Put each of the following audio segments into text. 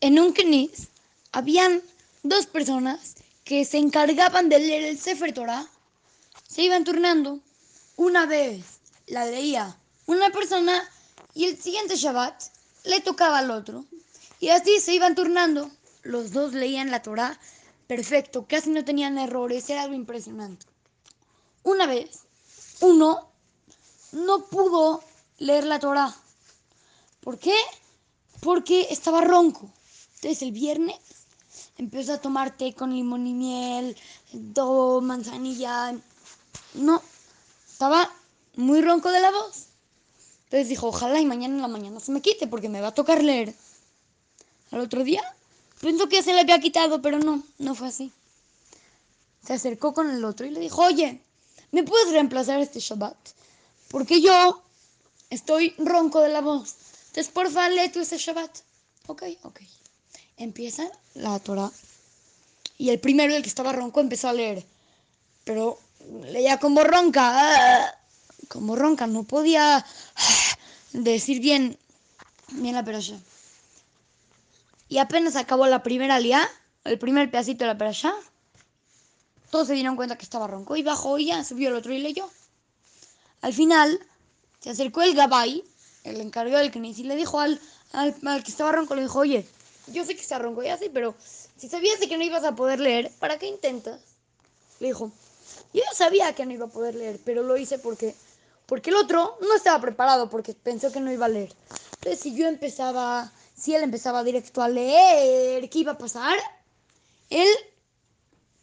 En un knis habían dos personas que se encargaban de leer el Sefer Torah. Se iban turnando. Una vez la leía una persona y el siguiente Shabbat le tocaba al otro. Y así se iban turnando. Los dos leían la Torah perfecto, casi no tenían errores, era algo impresionante. Una vez, uno no pudo leer la Torah. ¿Por qué? Porque estaba ronco. Entonces el viernes empezó a tomar té con limón y miel, do, manzanilla. No, estaba muy ronco de la voz. Entonces dijo, ojalá y mañana en la mañana se me quite porque me va a tocar leer. Al otro día pensó que se le había quitado, pero no, no fue así. Se acercó con el otro y le dijo, oye, ¿me puedes reemplazar este Shabbat? Porque yo estoy ronco de la voz. Entonces, porfa, lee tú ese Shabbat. Ok, ok. Empieza la Torah. Y el primero, el que estaba ronco, empezó a leer. Pero leía como ronca. Como ronca, no podía decir bien, bien la perasha. Y apenas acabó la primera liá, el primer pedacito de la perasha, todos se dieron cuenta que estaba ronco y bajó y subió el otro y leyó. Al final se acercó el Gabay, el encargado del Knis, y le dijo al, al, al, que estaba ronco, le dijo, oye, yo sé que está ronco ya sí, pero si sabías que no ibas a poder leer, ¿para qué intentas? Le dijo, yo sabía que no iba a poder leer, pero lo hice porque, porque el otro no estaba preparado, porque pensó que no iba a leer. Entonces si yo empezaba, si él empezaba directo a leer, ¿qué iba a pasar? Él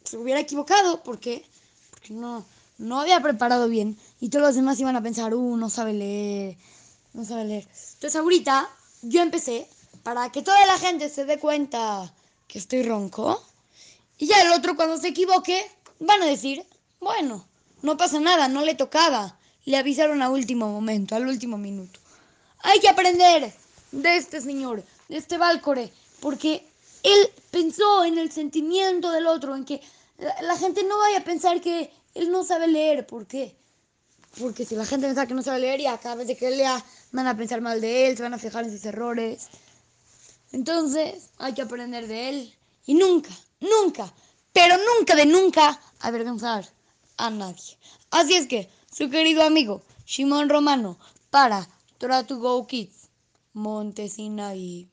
se hubiera equivocado porque, porque no, no había preparado bien y todos los demás iban a pensar, uh, no sabe leer, no sabe leer. Entonces ahorita yo empecé para que toda la gente se dé cuenta que estoy ronco y ya el otro cuando se equivoque van a decir, bueno, no pasa nada, no le tocaba, le avisaron a último momento, al último minuto. Hay que aprender de este señor, de este Valcore, porque él pensó en el sentimiento del otro, en que la, gente no vaya a pensar que él no sabe leer. ¿Por qué? Porque si la gente piensa que no sabe leer, ya cada vez que él lea van a pensar mal de él, se van a fijar en sus errores. Entonces hay que aprender de él y nunca, nunca, pero nunca de nunca avergonzar a nadie. Así es que, su querido amigo Shimon Romano para Go Kids, Montesinaí.